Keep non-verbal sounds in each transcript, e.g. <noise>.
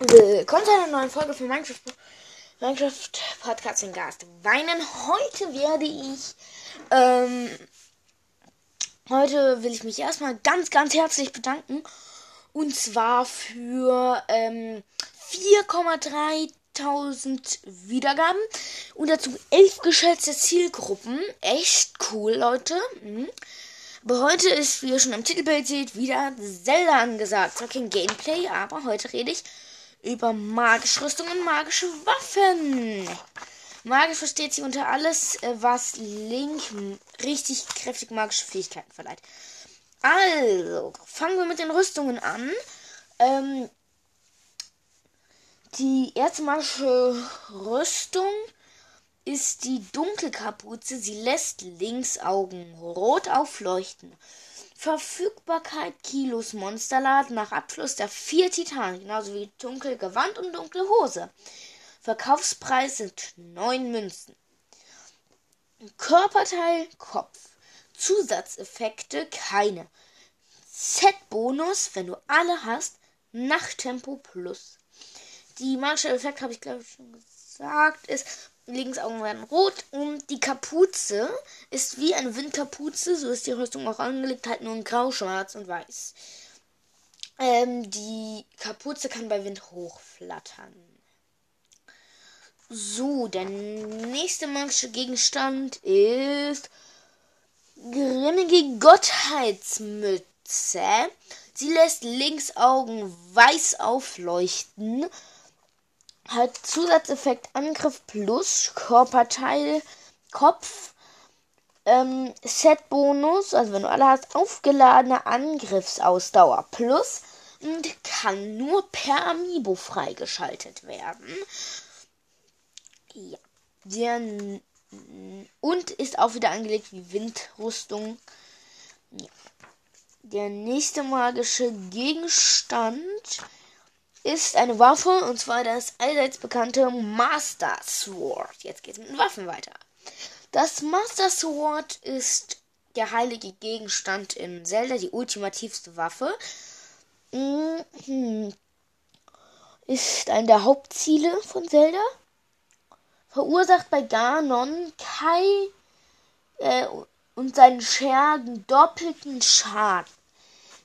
Willkommen zu einer neuen Folge von Minecraft, Minecraft Podcast in Gast Weinen. Heute werde ich, ähm, heute will ich mich erstmal ganz, ganz herzlich bedanken. Und zwar für, ähm, 4,3000 Wiedergaben und dazu 11 geschätzte Zielgruppen. Echt cool, Leute. Mhm. Aber heute ist, wie ihr schon am Titelbild seht, wieder Zelda angesagt. Zwar kein Gameplay, aber heute rede ich über magische Rüstungen, magische Waffen. Magisch versteht sich unter alles, äh, was Link richtig kräftig magische Fähigkeiten verleiht. Also, fangen wir mit den Rüstungen an. Ähm, die erste magische Rüstung ist die Dunkelkapuze. Sie lässt Linksaugen rot aufleuchten. Verfügbarkeit Kilos Monsterladen nach Abschluss der vier Titanen, genauso wie dunkle Gewand und dunkle Hose. Verkaufspreis sind neun Münzen. Körperteil Kopf. Zusatzeffekte keine. Z-Bonus, wenn du alle hast, Nachttempo plus. Die magische Effekt habe ich glaube ich schon gesagt, ist Linksaugen werden rot und die Kapuze ist wie eine Windkapuze, so ist die Rüstung auch angelegt, halt nur in grau, schwarz und weiß. Ähm, die Kapuze kann bei Wind hochflattern. So, der nächste magische Gegenstand ist grimmige Gottheitsmütze. Sie lässt Linksaugen weiß aufleuchten hat Zusatzeffekt Angriff plus Körperteil Kopf ähm, Set Bonus, also wenn du alle hast, aufgeladene Angriffsausdauer plus und kann nur per Amiibo freigeschaltet werden. Ja, der und ist auch wieder angelegt wie Windrüstung. Ja. Der nächste magische Gegenstand ist eine Waffe und zwar das allseits bekannte Master Sword. Jetzt geht's mit den Waffen weiter. Das Master Sword ist der heilige Gegenstand in Zelda, die ultimativste Waffe. Mhm. Ist eine der Hauptziele von Zelda. Verursacht bei Ganon Kai äh, und seinen Schergen doppelten Schaden.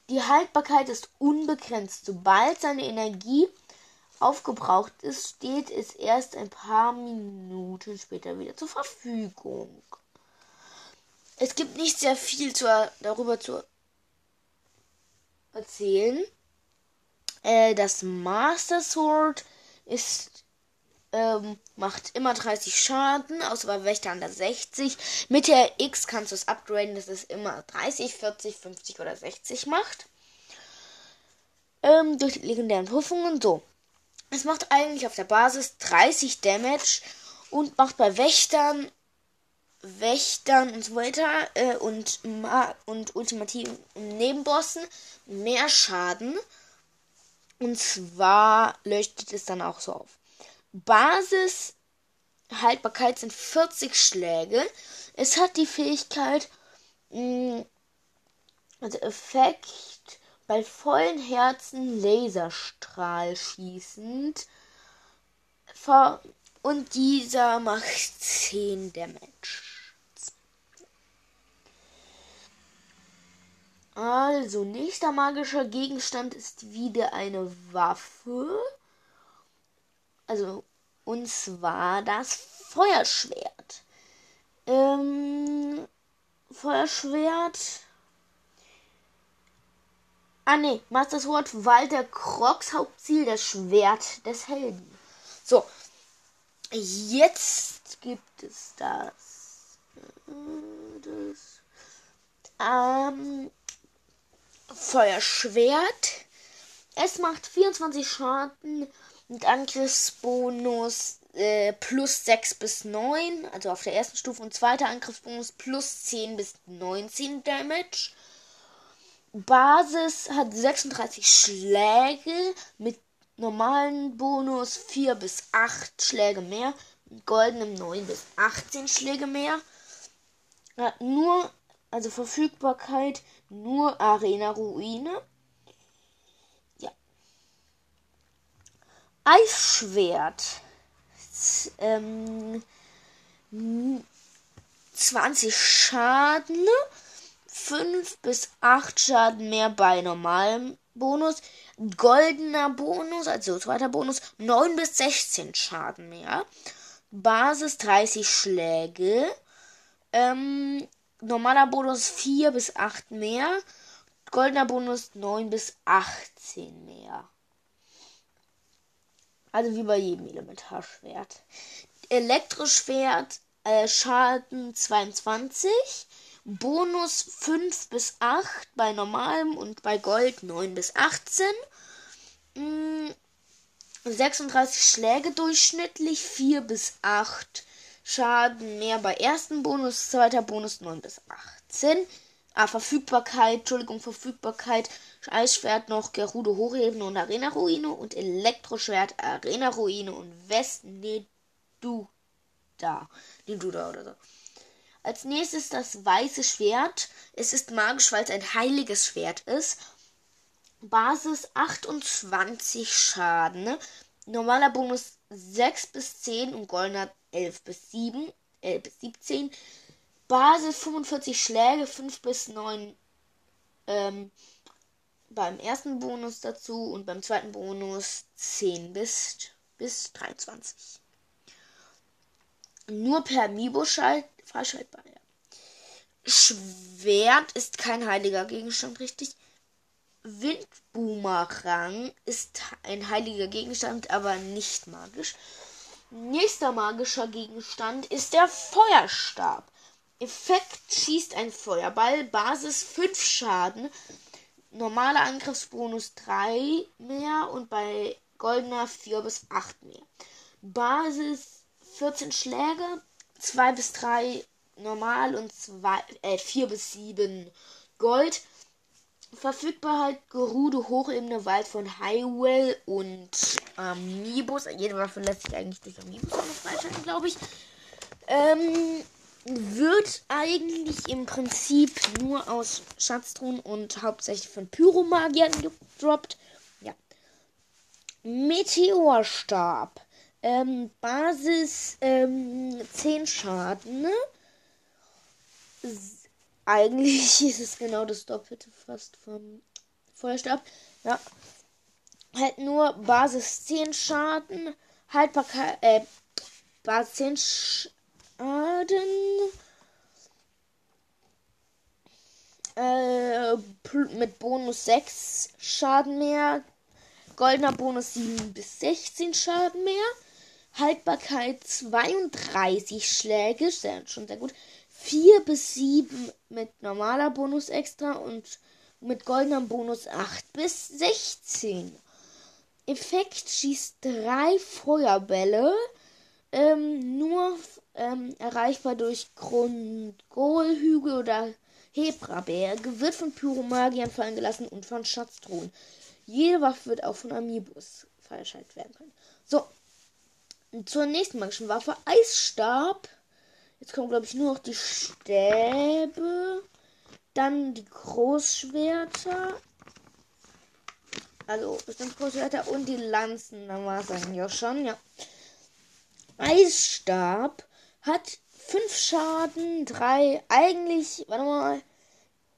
Die Haltbarkeit ist unbegrenzt. Sobald seine Energie aufgebraucht ist, steht es erst ein paar Minuten später wieder zur Verfügung. Es gibt nicht sehr viel zu, darüber zu erzählen. Äh, das Master Sword ist ähm, macht immer 30 Schaden, außer bei Wächter an der 60. Mit der X kannst du es upgraden, dass es immer 30, 40, 50 oder 60 macht. Ähm, durch die legendären Prüfungen so. Es macht eigentlich auf der Basis 30 Damage und macht bei Wächtern, Wächtern und so weiter äh, und, und ultimativen Nebenbossen mehr Schaden. Und zwar leuchtet es dann auch so auf. Basis Haltbarkeit sind 40 Schläge. Es hat die Fähigkeit, mh, mm, also Effekt bei vollen Herzen Laserstrahl schießend. Und dieser macht 10 Damage. Also, nächster magischer Gegenstand ist wieder eine Waffe. Also, und zwar das Feuerschwert. Ähm, Feuerschwert. Ah ne, Master Sword Walter Crocs Hauptziel, das Schwert des Helden. So, jetzt gibt es das. das ähm, Feuerschwert. Es macht 24 Schaden mit Angriffsbonus äh, plus 6 bis 9, also auf der ersten Stufe und zweiter Angriffsbonus plus 10 bis 19 Damage. Basis hat 36 Schläge mit normalen Bonus 4 bis 8 Schläge mehr, mit goldenem 9 bis 18 Schläge mehr. Hat nur, also Verfügbarkeit, nur Arena Ruine Eisschwert. Ähm, 20 Schaden. 5 bis 8 Schaden mehr bei normalem Bonus. Goldener Bonus, also zweiter Bonus, 9 bis 16 Schaden mehr. Basis 30 Schläge. Ähm, normaler Bonus 4 bis 8 mehr. Goldener Bonus 9 bis 18 mehr. Also wie bei jedem Elementarschwert. Elektroschwert äh, Schaden 22. Bonus 5 bis 8 bei normalem und bei Gold 9 bis 18. Mm, 36 Schläge durchschnittlich, 4 bis 8 Schaden mehr bei ersten Bonus, zweiter Bonus 9 bis 18. Ah, Verfügbarkeit, Entschuldigung, Verfügbarkeit, Eisschwert noch, Gerudo Hochebene und Arena Ruine und Elektroschwert, Arena Ruine und West Neduda. Neduda oder so. Als nächstes das weiße Schwert. Es ist magisch, weil es ein heiliges Schwert ist. Basis 28 Schaden. Normaler Bonus 6 bis 10 und goldener 11 bis 7, 11 bis 17. Basis 45 Schläge, 5 bis 9 ähm, beim ersten Bonus dazu und beim zweiten Bonus 10 bis, bis 23. Nur per Mibo freischaltbar. Ja. Schwert ist kein heiliger Gegenstand, richtig. Windboomerang ist ein heiliger Gegenstand, aber nicht magisch. Nächster magischer Gegenstand ist der Feuerstab. Effekt schießt ein Feuerball, Basis 5 Schaden, normaler Angriffsbonus 3 mehr und bei goldener 4 bis 8 mehr. Basis 14 Schläge, 2 bis 3 normal und 2, äh, 4 bis 7 Gold. Verfügbarkeit Gerudo Hochebene Wald von Highwell und Amiibos. Jede Waffe lässt sich eigentlich durch Amiibos freischalten, glaube ich. Ähm, wird eigentlich im Prinzip nur aus Schatztruhen und hauptsächlich von Pyromagiern gedroppt. Ja. Meteorstab. Ähm, Basis ähm, 10 Schaden. Ne? Eigentlich <laughs> ist es genau das Doppelte fast vom Feuerstab. Ja. Halt nur Basis 10 Schaden. Haltbarkeit, äh, Basis 10 Schaden. Äh, mit Bonus 6 Schaden mehr. Goldener Bonus 7 bis 16 Schaden mehr. Haltbarkeit 32 Schläge, sehr, schon sehr gut. 4 bis 7 mit normaler Bonus extra und mit goldenem Bonus 8 bis 16. Effekt schießt drei Feuerbälle, ähm, nur ähm, erreichbar durch Grundkohlhügel oder Hebraberge, wird von Pyromagiern fallen gelassen und von Schatztruhen. Jede Waffe wird auch von Amiibus freigeschaltet werden können. So, zur nächsten magischen Waffe. Eisstab. Jetzt kommen, glaube ich, nur noch die Stäbe. Dann die Großschwerter. Also, bestimmt Großschwerter und die Lanzen. Dann war es eigentlich auch schon, ja. Eisstab hat 5 Schaden, 3. Eigentlich, warte mal,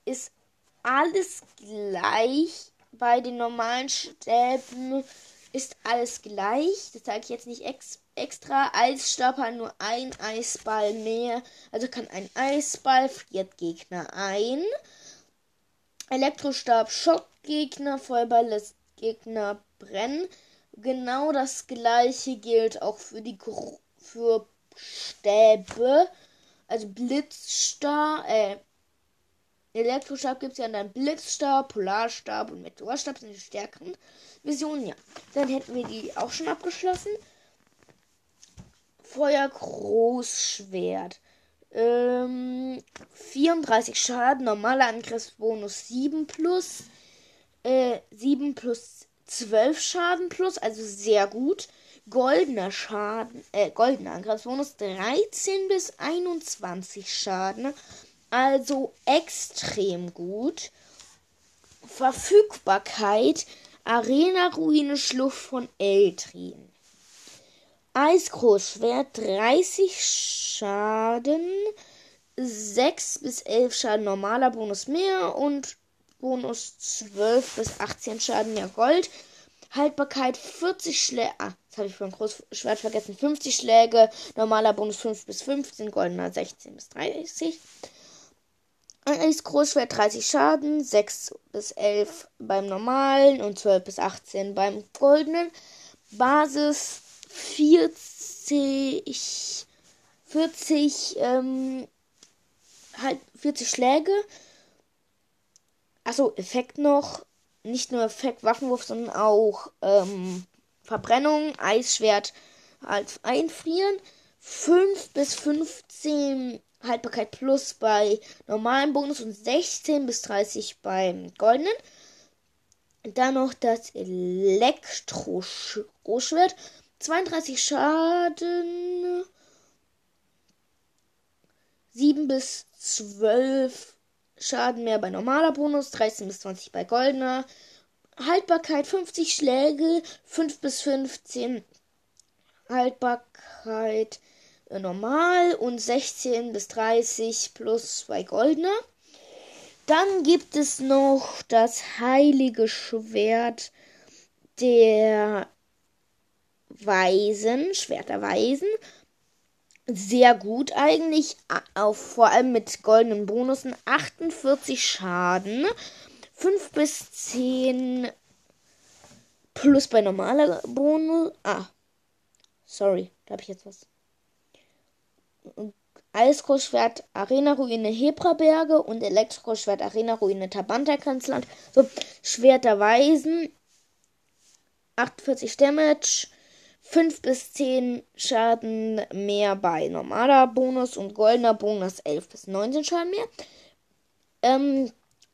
ist alles gleich. Bei den normalen Stäben ist alles gleich. Das sage ich jetzt nicht extra extra Eisstab hat nur ein Eisball mehr. Also kann ein Eisball friert Gegner ein. Elektrostab schockt Gegner, Feuerball lässt Gegner brennen. Genau das gleiche gilt auch für die für Stäbe. Also Blitzstab, äh, Elektrostab gibt es ja dann Blitzstab, Polarstab und Meteorstab sind die stärkeren Visionen. Ja, dann hätten wir die auch schon abgeschlossen. Feuer Großschwert. Ähm, 34 Schaden, normaler Angriffsbonus 7 plus. Äh, 7 plus 12 Schaden plus, also sehr gut. Goldener Schaden, äh, goldener Angriffsbonus 13 bis 21 Schaden. Also extrem gut. Verfügbarkeit Arena-Ruine Schlucht von Eltrin. Eisgroßschwert 30 Schaden, 6 bis 11 Schaden normaler Bonus mehr und Bonus 12 bis 18 Schaden mehr Gold. Haltbarkeit 40 Schläge. Das habe ich beim Großschwert vergessen. 50 Schläge. Normaler Bonus 5 bis 15. Goldener 16 bis 30. Eis Großschwert 30 Schaden. 6 bis 11 beim normalen und 12 bis 18 beim goldenen. Basis 40. 40, ähm, halt 40 Schläge. Achso, Effekt noch nicht nur Effekt Waffenwurf, sondern auch ähm, Verbrennung, Eisschwert als Einfrieren. 5 bis 15 Haltbarkeit plus bei normalen Bonus und 16 bis 30 beim goldenen. Dann noch das Elektro-Großschwert. 32 Schaden. 7 bis 12 Schaden mehr bei normaler Bonus, 13 bis 20 bei goldener. Haltbarkeit 50 Schläge, 5 bis 15 Haltbarkeit äh, normal und 16 bis 30 plus bei goldener. Dann gibt es noch das heilige Schwert der Weisen, Schwert der Weisen sehr gut eigentlich. Auf, vor allem mit goldenen Bonussen. 48 Schaden. 5 bis 10 plus bei normaler Bonus. Ah. Sorry, da habe ich jetzt was. Eisgroßschwert Arena Ruine Hebraberge und Elektroschwert Arena Ruine Tabanta Kanzland. So, Schwert der Weisen. 48 Damage. 5 bis 10 Schaden mehr bei normaler Bonus und goldener Bonus 11 bis 19 Schaden mehr. Ähm,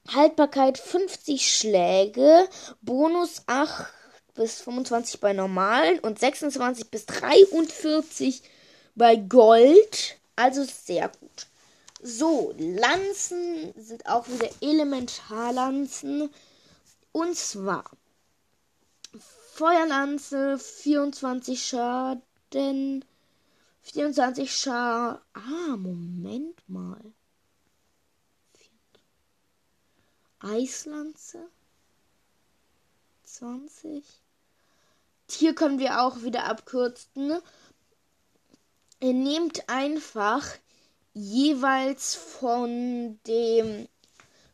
Haltbarkeit 50 Schläge, Bonus 8 bis 25 bei normalen und 26 bis 43 bei Gold. Also sehr gut. So, Lanzen sind auch wieder Elementarlanzen. Und zwar Feuerlanze, 24 Schaden. 24 Schaden. Ah, Moment mal. Eislanze. 20. Hier können wir auch wieder abkürzen. Ihr nehmt einfach jeweils von dem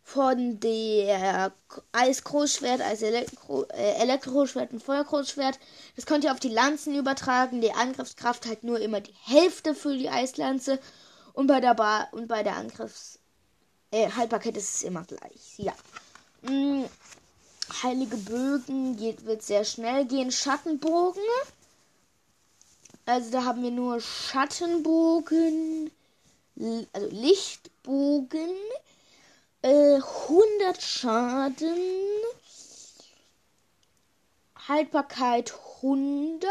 von der Eisgroßschwert, als Elektro, äh, Elektroschwert und Feuergroßschwert. Das könnt ihr auf die Lanzen übertragen. Die Angriffskraft halt nur immer die Hälfte für die Eislanze. Und bei der Bar und bei der Angriffs äh, Haltbarkeit ist immer gleich. Ja. Hm, heilige Bögen geht, wird sehr schnell gehen. Schattenbogen. Also da haben wir nur Schattenbogen, also Lichtbogen, 100 äh, Schaden. Haltbarkeit 100.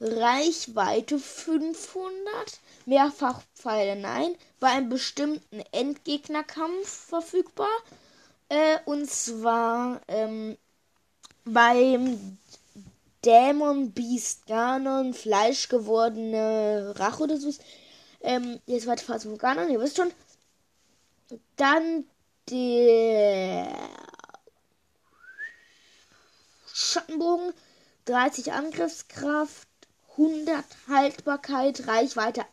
Reichweite 500. Mehrfachpfeile nein. Bei einem bestimmten Endgegnerkampf verfügbar. Äh, und zwar ähm, beim Dämon Beast Ganon, fleischgewordene Rache oder so. Ähm, jetzt weiter Phase von Ganon, ihr wisst schon. Dann der Schattenbogen, 30 Angriffskraft, 100 Haltbarkeit, Reichweite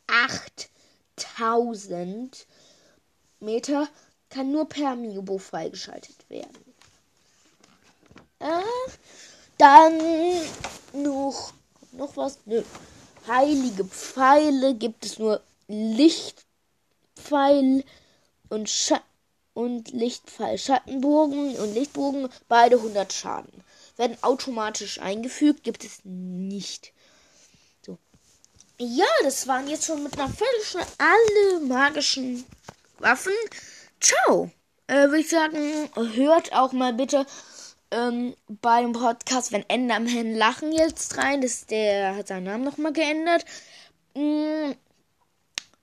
8000 Meter, kann nur per Miobo freigeschaltet werden. Äh, dann noch, noch was? Nö. Heilige Pfeile gibt es nur Lichtpfeil und, Scha und Lichtfall. Schattenbogen und Lichtbogen, beide 100 Schaden. Werden automatisch eingefügt, gibt es nicht. Ja, das waren jetzt schon mit einer Viertelstunde alle magischen Waffen. Ciao. Äh, Würde ich sagen, hört auch mal bitte ähm, beim Podcast, wenn Enderman lachen jetzt rein. Das, der hat seinen Namen nochmal geändert. Mhm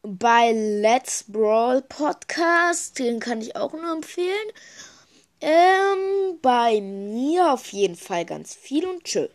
bei Let's Brawl Podcast. Den kann ich auch nur empfehlen. Ähm, bei mir auf jeden Fall ganz viel und tschö.